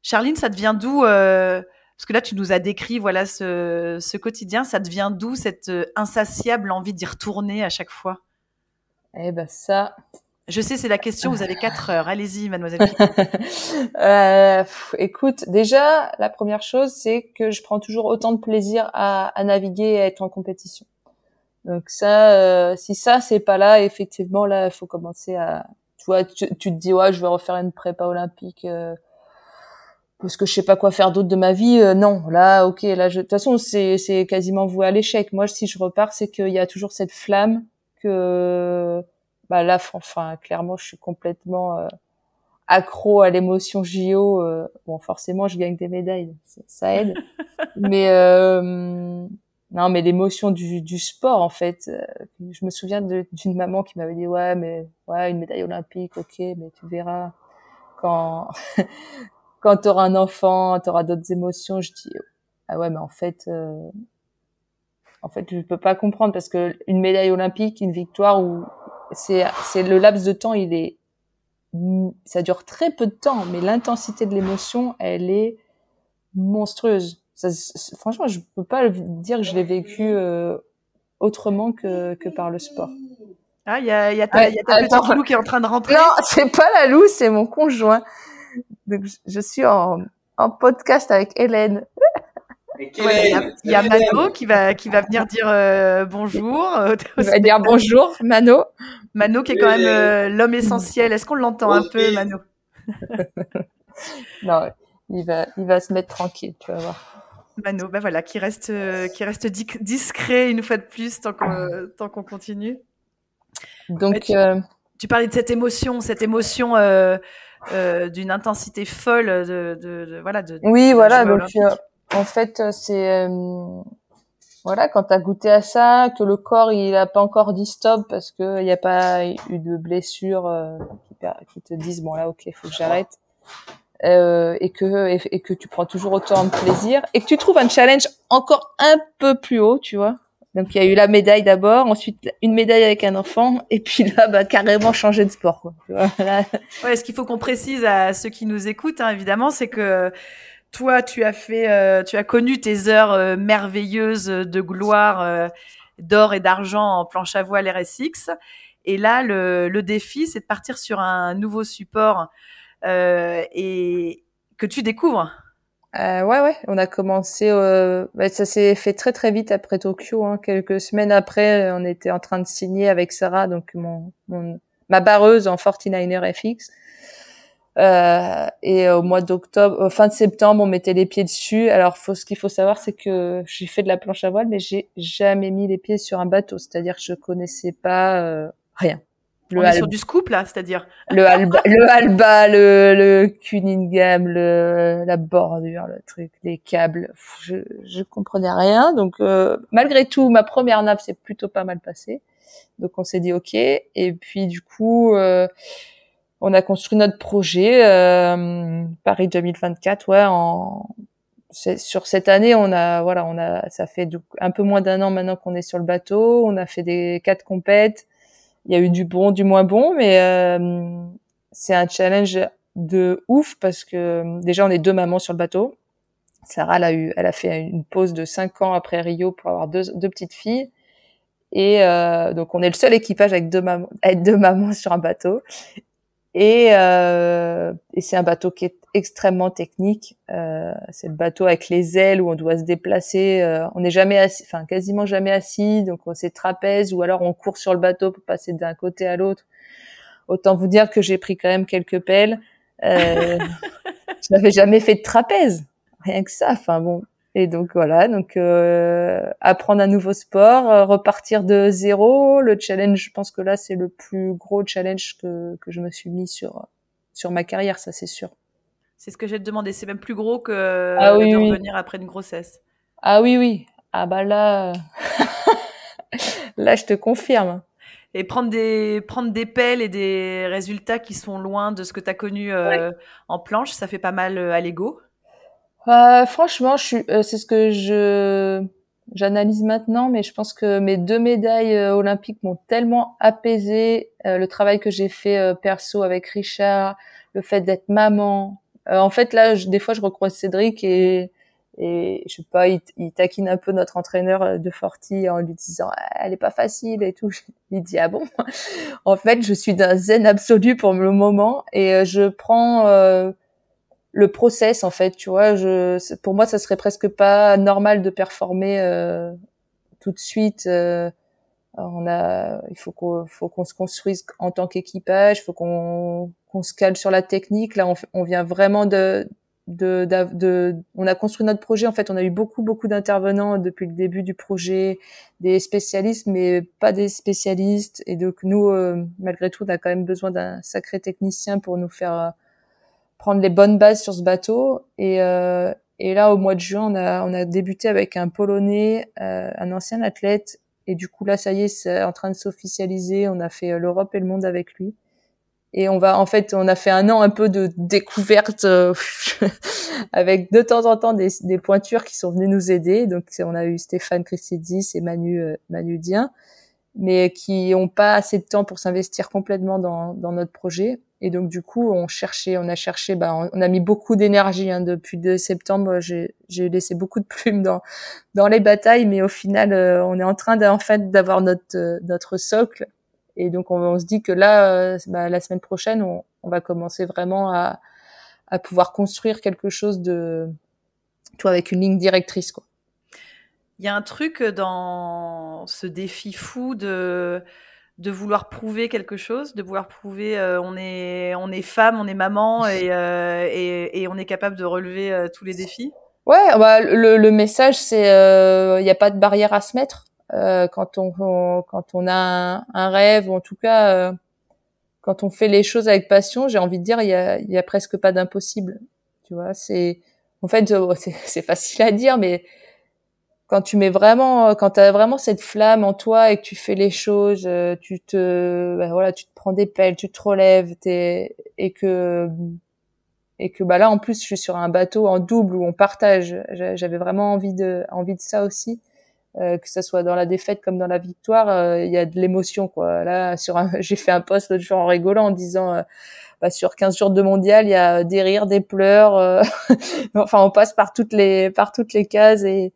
Charline, ça devient d'où Parce que là, tu nous as décrit voilà ce, ce quotidien. Ça devient d'où cette insatiable envie d'y retourner à chaque fois? Eh ben ça, je sais, c'est la question. Vous avez quatre heures. Allez-y, mademoiselle. euh, écoute, déjà, la première chose, c'est que je prends toujours autant de plaisir à, à naviguer et à être en compétition. Donc ça, euh, si ça c'est pas là, effectivement, là, il faut commencer à, vois, tu, te dis ouais, je vais refaire une prépa olympique. Euh, parce que je sais pas quoi faire d'autre de ma vie. Euh, non, là, ok, là, je... de toute façon, c'est c'est quasiment voué à l'échec. Moi, si je repars, c'est qu'il y a toujours cette flamme que bah là, enfin, clairement, je suis complètement euh, accro à l'émotion JO. Euh, bon, forcément, je gagne des médailles, ça, aide. mais euh, non, mais l'émotion du, du, sport, en fait. je me souviens d'une maman qui m'avait dit, ouais, mais ouais, une médaille olympique, ok, mais tu verras quand quand tu auras un enfant, tu auras d'autres émotions. Je dis, ah ouais, mais en fait. en fait, je peux pas comprendre parce que une médaille olympique, une victoire ou c'est c'est le laps de temps, il est ça dure très peu de temps, mais l'intensité de l'émotion, elle est monstrueuse. Ça, franchement, je peux pas dire que je l'ai vécu euh, autrement que, que par le sport. Ah, il y a, y a ta, y a ta petite loup qui est en train de rentrer. Non, c'est pas la loup, c'est mon conjoint. Donc, je suis en, en podcast avec Hélène. Il y, a Mano qui va, qui va venir dire euh, bonjour. Il va dire bonjour, Mano. Mano qui est quand même euh, l'homme essentiel. Est-ce qu'on l'entend un peu, Mano? Non, il va, il va se mettre tranquille, tu vas voir. Mano, ben voilà, qui reste, euh, qui reste discret une fois de plus tant qu'on, qu'on continue. Donc, tu, parlais de cette émotion, cette émotion d'une intensité folle de, de, voilà. De, oui, voilà. Donc, en fait, euh, c'est euh, voilà, quand tu as goûté à ça, que le corps il a pas encore dit stop parce que il n'y a pas eu de blessure euh, qui, te disent bon là ok, il faut que j'arrête. Euh, et que et, que tu prends toujours autant de plaisir et que tu trouves un challenge encore un peu plus haut, tu vois. Donc il y a eu la médaille d'abord, ensuite une médaille avec un enfant, et puis là, bah, carrément changer de sport. Quoi. ouais, ce qu'il faut qu'on précise à ceux qui nous écoutent, hein, évidemment, c'est que toi, tu as fait, euh, tu as connu tes heures euh, merveilleuses de gloire, euh, d'or et d'argent en planche à voile RSX. Et là, le, défi, c'est de partir sur un nouveau support et que tu découvres. ouais, ouais, on a commencé. Bah, ça s'est fait très très vite après Tokyo. Hein. Quelques semaines après, on était en train de signer avec Sarah, donc mon, mon ma barreuse en 49er FX. Euh, et au mois d'octobre, fin de septembre, on mettait les pieds dessus. Alors, faut, ce qu'il faut savoir, c'est que j'ai fait de la planche à voile, mais j'ai jamais mis les pieds sur un bateau. C'est-à-dire que je connaissais pas euh, rien. Le on est sur du scoop là, c'est-à-dire le alba, le alba, le, le Cunningham, le la bordure, le truc, les câbles. Je je comprenais rien. Donc euh, malgré tout, ma première nappe s'est plutôt pas mal passée. Donc on s'est dit ok. Et puis du coup. Euh, on a construit notre projet euh, Paris 2024 ouais en sur cette année on a voilà on a ça fait un peu moins d'un an maintenant qu'on est sur le bateau on a fait des quatre compètes il y a eu du bon du moins bon mais euh, c'est un challenge de ouf parce que déjà on est deux mamans sur le bateau Sarah elle a eu elle a fait une pause de cinq ans après Rio pour avoir deux, petites filles et euh, donc on est le seul équipage avec deux mamans sur un bateau. Et, euh, et c'est un bateau qui est extrêmement technique. Euh, c'est le bateau avec les ailes où on doit se déplacer. Euh, on n'est jamais assis, enfin quasiment jamais assis, donc c'est trapèze ou alors on court sur le bateau pour passer d'un côté à l'autre. Autant vous dire que j'ai pris quand même quelques pelles. Je n'avais jamais fait de trapèze, rien que ça. Enfin bon, et donc voilà, donc euh, apprendre un nouveau sport, euh, repartir de zéro. Le challenge, je pense que là c'est le plus gros challenge que, que je me suis mis sur sur ma carrière, ça c'est sûr. C'est ce que j'ai demandé. C'est même plus gros que ah de revenir après une grossesse. Ah oui oui. Ah bah là, là je te confirme. Et prendre des prendre des pelles et des résultats qui sont loin de ce que tu as connu euh, en planche, ça fait pas mal à l'ego. Euh, franchement, je suis, euh, c'est ce que je, j'analyse maintenant, mais je pense que mes deux médailles olympiques m'ont tellement apaisé. le travail que j'ai fait perso avec Richard, le fait d'être maman. en fait, là, des fois, je recroise Cédric et et je sais pas, il, il, taquine un peu notre entraîneur euh, de Forti en lui disant ah, elle est pas facile et tout. Il dit ah bon? En fait, je suis d'un zen absolu pour le moment et euh, je prends euh, le process en fait. Tu vois, je pour moi ça serait presque pas normal de performer euh, tout de suite. Euh, on a, il faut qu'on faut qu'on se construise en tant qu'équipage, faut qu'on qu'on se cale sur la technique. Là, on, vient vraiment de de, de, on a construit notre projet. En fait, on a eu beaucoup, beaucoup d'intervenants depuis le début du projet, des spécialistes, mais pas des spécialistes. Et donc, nous, euh, malgré tout, on a quand même besoin d'un sacré technicien pour nous faire prendre les bonnes bases sur ce bateau. Et, euh, et là, au mois de juin, on a, on a débuté avec un Polonais, un ancien athlète. Et du coup, là, ça y est, c'est en train de s'officialiser. On a fait l'Europe et le monde avec lui. Et on va, en fait, on a fait un an un peu de découverte euh, avec de temps en temps des, des, pointures qui sont venues nous aider. Donc, on a eu Stéphane Christidis et Manu, euh, Manu Dien, mais qui ont pas assez de temps pour s'investir complètement dans, dans notre projet. Et donc, du coup, on cherchait, on a cherché, bah, on a mis beaucoup d'énergie hein, depuis de septembre. J'ai laissé beaucoup de plumes dans dans les batailles, mais au final, euh, on est en train fait d'avoir notre notre socle et donc on, se dit que là, euh, bah, la semaine prochaine, on, on, va commencer vraiment à, à pouvoir construire quelque chose de, vois, avec une ligne directrice, quoi. Il y a un truc dans ce défi fou de de vouloir prouver quelque chose, de vouloir prouver euh, on est on est femme, on est maman et, euh, et, et, on est capable de relever euh, tous les défis? Ouais, bah, le, le message c'est il n'y a pas de barrière à se mettre. Euh, quand on, quand on a un, rêve ou en tout cas euh, quand on fait les choses avec passion, j'ai envie de dire il y a, il y a presque pas d'impossible. Tu vois, c'est en fait c'est facile à dire, mais quand tu mets vraiment, quand tu as vraiment cette flamme en toi et que tu fais les choses, euh, tu te, ben voilà, tu te prends des pelles, tu te relèves, t'es, et que et que bah là en plus je suis sur un bateau en double où on partage. J'avais vraiment envie de envie de ça aussi. Euh, que ça soit dans la défaite comme dans la victoire, euh, il y a de l'émotion quoi. Là, sur j'ai fait un post l'autre jour en rigolant en disant euh, bah, sur 15 jours de mondial, il y a des rires, des pleurs. enfin, on passe par toutes les par toutes les cases et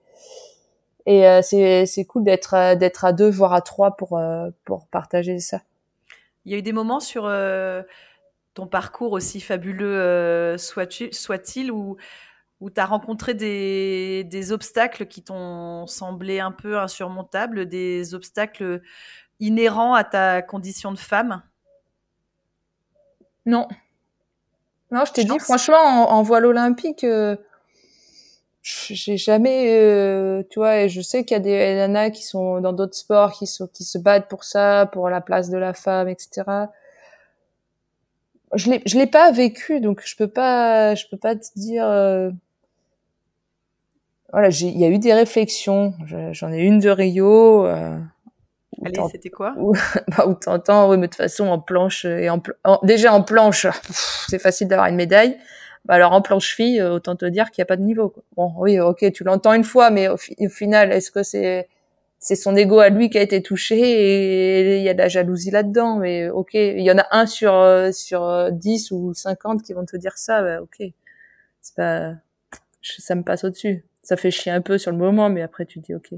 et c'est c'est cool d'être d'être à deux voire à trois pour pour partager ça. Il y a eu des moments sur ton parcours aussi fabuleux soit-il soit où où tu as rencontré des, des, obstacles qui t'ont semblé un peu insurmontables, des obstacles inhérents à ta condition de femme? Non. Non, je t'ai dit, franchement, en, voile olympique, euh, j'ai jamais, euh, tu vois, et je sais qu'il y a des nanas qui sont dans d'autres sports, qui, sont, qui se battent pour ça, pour la place de la femme, etc. Je l'ai, je l'ai pas vécu, donc je peux pas, je peux pas te dire. Euh, voilà, il y a eu des réflexions. J'en ai une de Rio. Euh, Allez, c'était quoi? Où, bah, t'entends, oui, mais de toute façon, en planche et en, déjà en planche, c'est facile d'avoir une médaille. Bah alors en planche fille, euh, autant te dire qu'il n'y a pas de niveau. Quoi. Bon, oui, ok, tu l'entends une fois, mais au, final, est-ce que c'est c'est son ego à lui qui a été touché et il y a de la jalousie là-dedans? Mais ok il y en a un sur euh, sur 10 ou 50 qui vont te dire ça bah, ok c'est pas ça me passe au-dessus ça fait chier un peu sur le moment, mais après tu dis ok.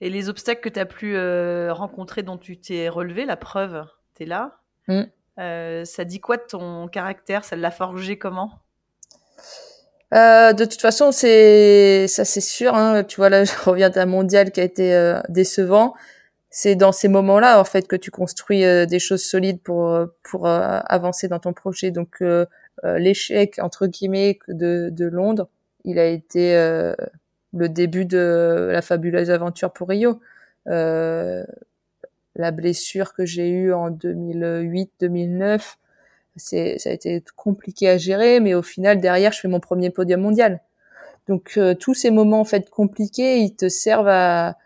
Et les obstacles que tu as pu euh, rencontrer, dont tu t'es relevé, la preuve, tu es là? Mm. Euh, ça dit quoi de ton caractère? Ça l'a forgé comment? Euh, de toute façon, c'est ça, c'est sûr. Hein. Tu vois là, je reviens d'un mondial qui a été décevant. C'est dans ces moments-là, en fait, que tu construis des choses solides pour pour avancer dans ton projet. Donc l'échec entre guillemets de, de Londres, il a été euh, le début de la fabuleuse aventure pour Rio. Euh, la blessure que j'ai eue en 2008-2009, c'est ça a été compliqué à gérer, mais au final derrière je fais mon premier podium mondial. Donc euh, tous ces moments en fait compliqués, ils te servent à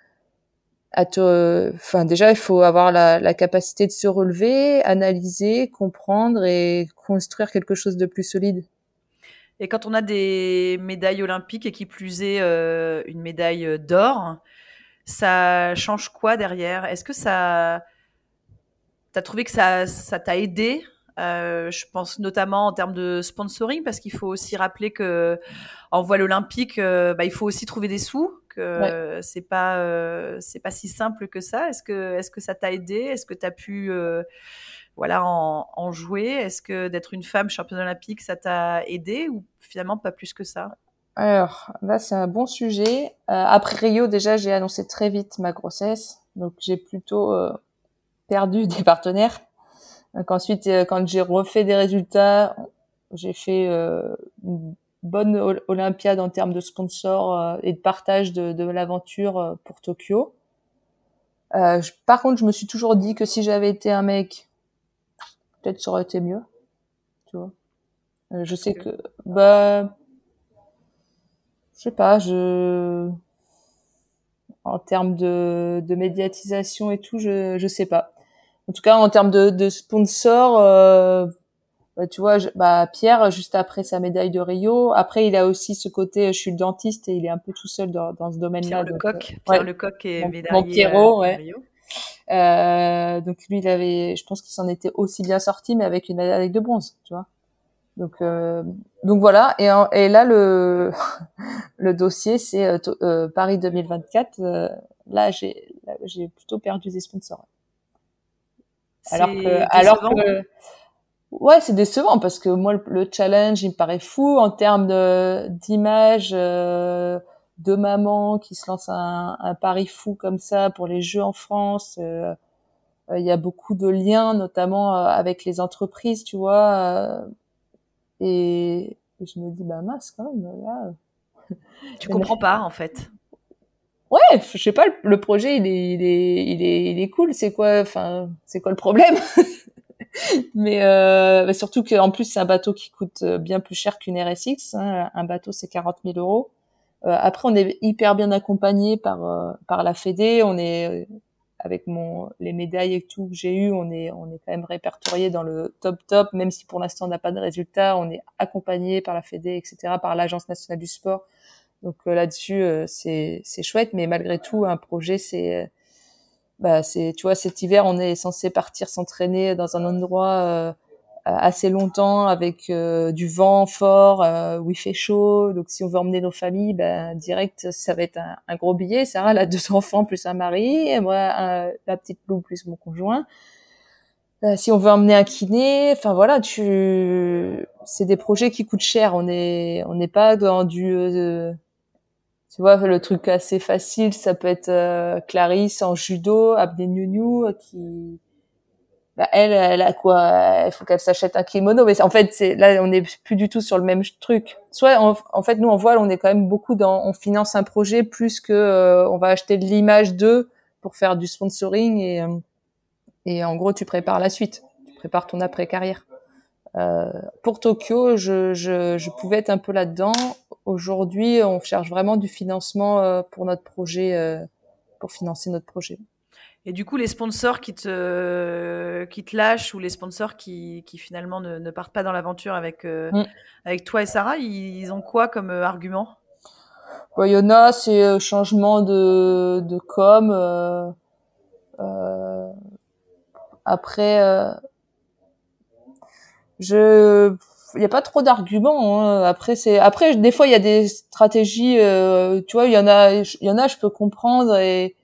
à te, enfin déjà il faut avoir la, la, capacité de se relever, analyser, comprendre et construire quelque chose de plus solide. Et quand on a des médailles olympiques et qui plus est une médaille d'or, ça change quoi derrière? Est-ce que ça, t'as trouvé que ça, ça t'a aidé? Euh, je pense notamment en termes de sponsoring, parce qu'il faut aussi rappeler que en voile olympique, euh, bah, il faut aussi trouver des sous, que c'est pas euh, c'est pas si simple que ça. Est-ce que est-ce que ça t'a aidé? Est-ce que tu as pu voilà en, en jouer? Est-ce que d'être une femme championne olympique, ça t'a aidé ou finalement pas plus que ça? Alors là, c'est un bon sujet. après Rio, déjà, j'ai annoncé très vite ma grossesse, donc j'ai plutôt perdu des partenaires. Donc ensuite, euh, quand j'ai refait des résultats, j'ai fait euh, une bonne Olympiade en termes de sponsors euh, et de partage de, de l'aventure pour Tokyo. Euh, par contre, je me suis toujours dit que si j'avais été un mec, peut-être ça aurait été mieux. Tu vois? je sais que, bah, je sais pas, je, en termes de, de médiatisation et tout, je, je sais pas. En tout cas en termes de, de sponsors euh, bah, tu vois bah Pierre juste après sa médaille de Rio. Après il a aussi ce côté je suis le dentiste et il est un peu tout seul dans, dans ce domaine-là Pierre Lecoq. euh, Pierre Lecoq est médaillé mon Pierrot, ouais. Rio. Euh, donc lui il avait je pense qu'il s'en était aussi bien sorti mais avec une médaille de bronze tu vois donc euh, donc voilà et, et là le le dossier c'est euh, euh Paris 2024 là j'ai j'ai plutôt perdu des sponsors alors que, alors que, ouais, c'est décevant parce que moi, le, challenge, il me paraît fou en termes de d'image euh, de maman qui se lance un, un pari fou comme ça pour les jeux en France. Euh, euh, il y a beaucoup de liens, notamment avec les entreprises, tu vois. Et, je me dis, bah mince, quand même, là. Tu comprends pas, en fait ouais, je sais pas, le, projet il est, il est, il est, il est cool. C'est quoi, enfin, c'est quoi le problème Mais euh, bah, surtout qu'en plus c'est un bateau qui coûte euh, bien plus cher qu'une RSX. Hein. Un bateau c'est 40 000 euros. Euh, après on est hyper bien accompagné par euh, par la Fédé. On est avec mon les médailles et tout que j'ai eu, on est on est quand même répertorié dans le top top. Même si pour l'instant on n'a pas de résultats, on est accompagné par la Fédé, etc. Par l'Agence nationale du sport donc euh, là-dessus, euh, c'est c'est chouette, mais malgré tout, un projet, c'est bah c'est tu vois cet hiver, on est censé partir s'entraîner dans un endroit euh, assez longtemps avec du vent fort où il fait chaud. Donc si on veut emmener nos familles, ben direct ça va être un, gros billet. Sarah elle a deux enfants plus un mari, et moi la petite Lou plus mon conjoint. si on veut emmener un kiné, enfin voilà, tu c'est des projets qui coûtent cher. On est on n'est pas dans du tu vois le truc assez facile ça peut être euh, Clarisse en judo Abdé euh, qui bah, elle elle a quoi? Il faut qu'elle s'achète un kimono mais en fait c'est là on n'est plus du tout sur le même truc. Soit en, fait nous en voile on est quand même beaucoup dans on finance un projet plus que euh, on va acheter de l'image d'eux pour faire du sponsoring et et en gros tu prépares la suite. Tu prépares ton après carrière pour Tokyo je, je je pouvais être un peu là-dedans. Aujourd'hui, on cherche vraiment du financement euh, pour notre projet, euh, pour financer notre projet. Et du coup, les sponsors qui te, qui te lâchent ou les sponsors qui, qui finalement ne, ne partent pas dans l'aventure avec, euh, mm. avec toi et Sarah, ils, ont quoi comme argument? Bah, Il y en a, c'est changement de, de com. après, je il n'y a pas trop d'arguments. Hein. Après, c'est après des fois il y a des stratégies. Euh, tu vois, il y en a, il y en a, je peux comprendre. Et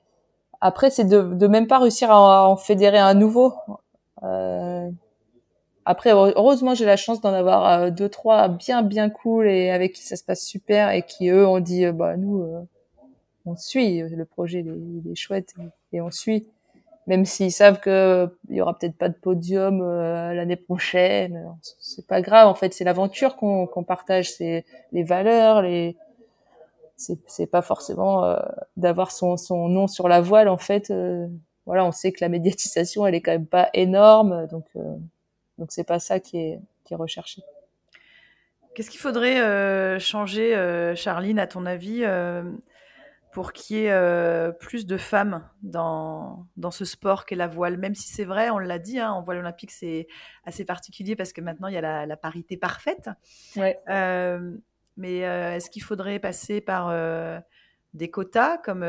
après, c'est de, de même pas réussir à, en fédérer un nouveau. Euh, après, heureusement, j'ai la chance d'en avoir euh, deux, trois bien, bien cool et avec qui ça se passe super et qui eux ont dit, bah nous, on suit le projet, il est, chouette et on suit même s'ils savent que il y aura peut-être pas de podium euh, l'année prochaine, c'est pas grave. En fait, c'est l'aventure qu'on partage, c'est les valeurs, les c'est pas forcément euh, d'avoir son son nom sur la voile. En fait, euh, voilà, on sait que la médiatisation, elle est quand même pas énorme, donc donc c'est pas ça qui est qui est recherché. Qu'est-ce qu'il faudrait changer, Charline, à ton avis? pour qu'il y ait euh, plus de femmes dans, dans ce sport qu'est la voile? Même si c'est vrai, on l'a dit, hein, en voile olympique, c'est assez particulier parce que maintenant, il y a la, parité parfaite. Euh, mais euh, est-ce qu'il faudrait passer par des quotas, comme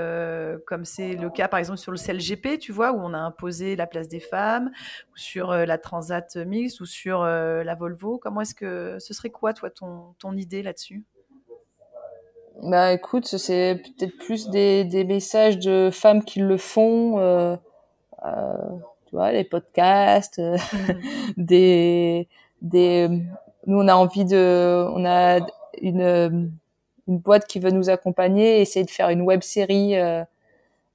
comme c'est le cas par exemple sur le CLGP, tu vois, où on a imposé la place des femmes, ou sur la Transat mixte, ou sur la Volvo? Comment est-ce que ce serait quoi, toi, ton, ton idée là-dessus? Bah écoute, c'est peut-être plus des, des messages de femmes qui le font, euh, euh, tu vois, les podcasts, euh, mm. des, des. Nous, on a envie de, on a une une boîte qui veut nous accompagner, essayer de faire une web série euh,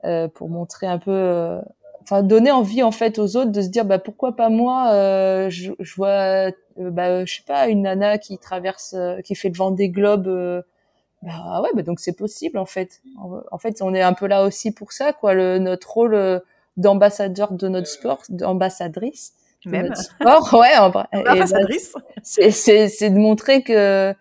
euh, pour montrer un peu, euh, enfin donner envie en fait aux autres de se dire bah pourquoi pas moi, je, je vois, bah je sais pas une nana qui traverse, qui fait le vent des globes bah ouais, bah donc c'est possible en fait. En fait, on est un peu là aussi pour ça, quoi. Le, notre rôle euh, d'ambassadeur de notre sport, d'ambassadrice de notre sport, ouais. Bah, ambassadrice. c'est c'est de montrer que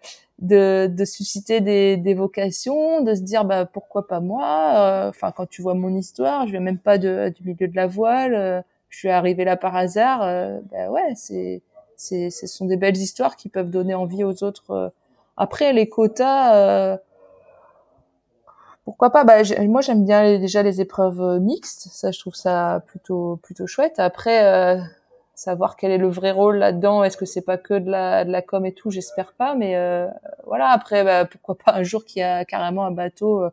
de, de susciter des, des vocations, de se dire bah pourquoi pas moi. Euh, enfin, quand tu vois mon histoire, je viens même pas de, du milieu de la voile. Euh, je suis arrivée là par hasard. bah ouais, c'est c'est ce sont des belles histoires qui peuvent donner envie aux autres après, les quotas, euh, pourquoi pas bah, Moi, j'aime bien déjà les épreuves euh, mixtes. Ça, je trouve ça plutôt plutôt chouette. Après, euh, savoir quel est le vrai rôle là-dedans. Est-ce que c'est pas que de la, de la com et tout J'espère pas. Mais voilà. Après, bah, pourquoi pas un jour qu'il y a carrément un bateau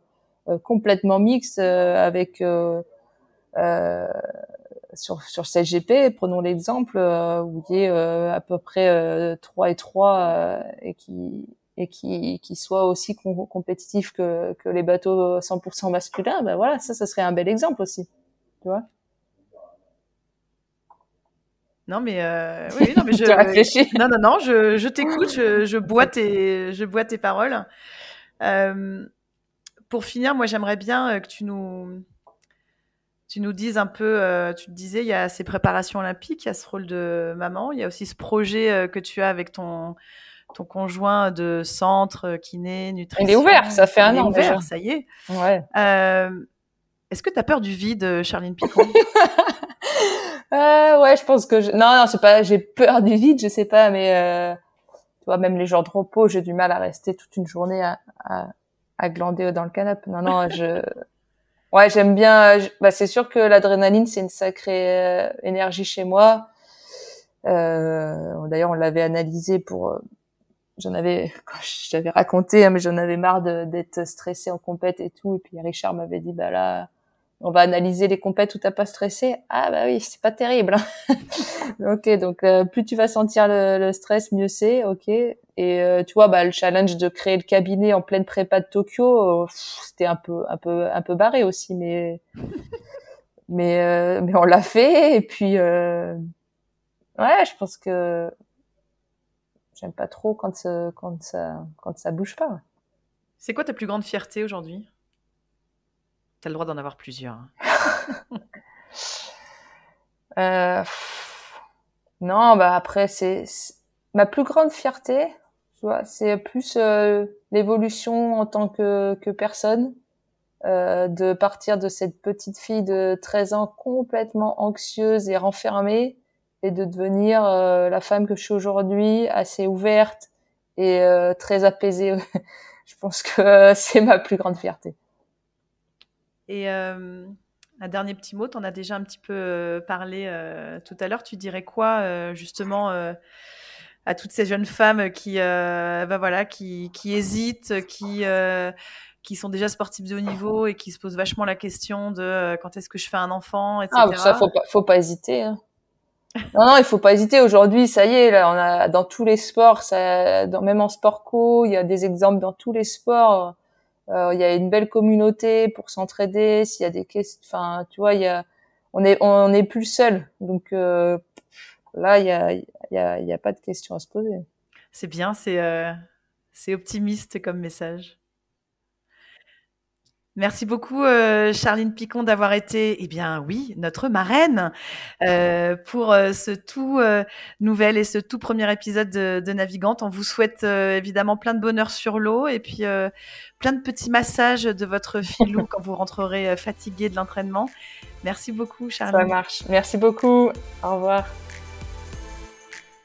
complètement mixte avec sur sur CGP, prenons l'exemple où il y a à peu près 3 et 3 et qui et qui, qui soit aussi compétitif que, que les bateaux 100% masculins, ben voilà, ça, ça serait un bel exemple aussi, tu vois. Non mais euh, oui, non mais je réfléchis. Non non non, je, je t'écoute, je, je bois tes je bois tes paroles. Euh, pour finir, moi j'aimerais bien euh, que tu nous tu nous dises un peu, euh, tu te disais, il y a ces préparations olympiques, il y a ce rôle de maman, il y a aussi ce projet que tu as avec ton ton conjoint de centre, kiné, nutrition. Il est ouvert, ça fait un an. ouvert, ça y est. Ouais. Est-ce que tu as peur du vide, Charline Picon? euh, Ouais, je pense que je... non, non, c'est pas. J'ai peur du vide, je sais pas, mais euh, tu vois, même les jours de repos, j'ai du mal à rester toute une journée à, à, à glander dans le canapé. Non, non, je. Ouais, j'aime bien. Bah, c'est sûr que l'adrénaline, c'est une sacrée euh, énergie chez moi. Euh, D'ailleurs, on l'avait analysé pour j'en avais, j'avais raconté, hein, mais j'en avais marre d'être stressée en compète et tout. Et puis Richard m'avait dit, bah là, on va analyser les compètes où t'as pas stressé. Ah bah oui, c'est pas terrible. Hein. ok, donc euh, plus tu vas sentir le, stress, mieux c'est. Ok. Et euh, tu vois, bah le challenge de créer le cabinet en pleine prépa de Tokyo, euh, c'était un peu, un peu, un peu barré aussi, mais mais mais on l'a fait. Et puis ouais, je pense que j'aime pas trop quand ça, quand ça, quand ça bouge pas. C'est quoi ta plus grande fierté aujourd'hui? Tu as le droit d'en avoir plusieurs. Hein. euh, non, bah après c'est ma plus grande fierté, tu vois, c'est plus euh, l'évolution en tant que, personne, euh, de partir de cette petite fille de 13 ans complètement anxieuse et renfermée et de devenir euh, la femme que je suis aujourd'hui, assez ouverte et très apaisée. je pense que c'est ma plus grande fierté. Et euh, un dernier petit mot, tu en as déjà un petit peu parlé tout à l'heure. Tu dirais quoi justement à toutes ces jeunes femmes qui, bah voilà, qui, qui hésitent, qui qui sont déjà sportives de haut niveau et qui se posent vachement la question de quand est-ce que je fais un enfant, etc. Ah, ça faut pas, faut pas hésiter. Hein. Non, non, il faut pas hésiter. Aujourd'hui, ça y est, là, on a dans tous les sports, ça, dans, même en sport co, il y a des exemples dans tous les sports. Euh, il y a une belle communauté pour s'entraider. S'il y a des questions, enfin, tu vois, il y a, on est, on n'est plus seul. Donc euh, là, il y a, il y a, il y a pas de questions à se poser. C'est bien, c'est, euh, c'est optimiste comme message. Merci beaucoup, euh, Charline Picon, d'avoir été, eh bien oui, notre marraine euh, pour euh, ce tout nouvel et ce tout premier épisode de, Navigante. On vous souhaite évidemment plein de bonheur sur l'eau et puis plein de petits massages de votre filou quand vous rentrerez fatigué de l'entraînement. Merci beaucoup, Charline. Ça marche. Merci beaucoup. Au revoir.